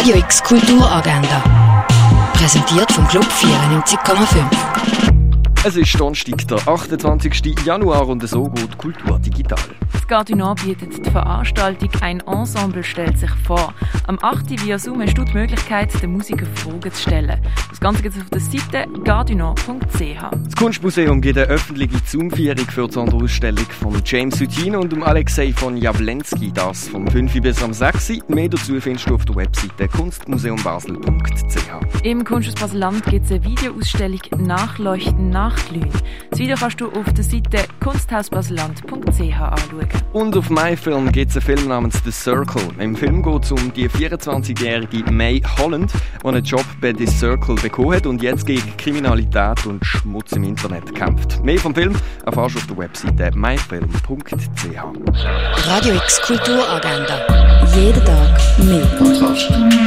Radio X Kulturagenda. Präsentiert vom Club 94,5. Es ist Donnerstag, der 28. Januar und so geht Kultur digital. Das Gardinor bietet die Veranstaltung «Ein Ensemble stellt sich vor». Am 8. via Zoom hast du die Möglichkeit, den Musikern Fragen zu stellen. Das Ganze gibt es auf der Seite gardinor.ch. Das Kunstmuseum gibt eine öffentliche Zoom-Führung für die Sonderausstellung von James Sutin und um Alexei von Jawlensky. Das vom 5. bis am 6. Mehr dazu findest du auf der Webseite kunstmuseumbasel.ch. Im Kunsthaus Basel-Land gibt es eine Videoausstellung «Nachleuchten, Nachglühen». Das Video kannst du auf der Seite kunsthausbaseland.ch anschauen. Und auf MyFilm gibt es einen Film namens The Circle. Im Film geht es um die 24-jährige May Holland, die einen Job bei The Circle bekommen hat und jetzt gegen Kriminalität und Schmutz im Internet kämpft. Mehr vom Film erfährst du auf der Webseite myfilm.ch. Radio X Kulturagenda. Jeden Tag mehr.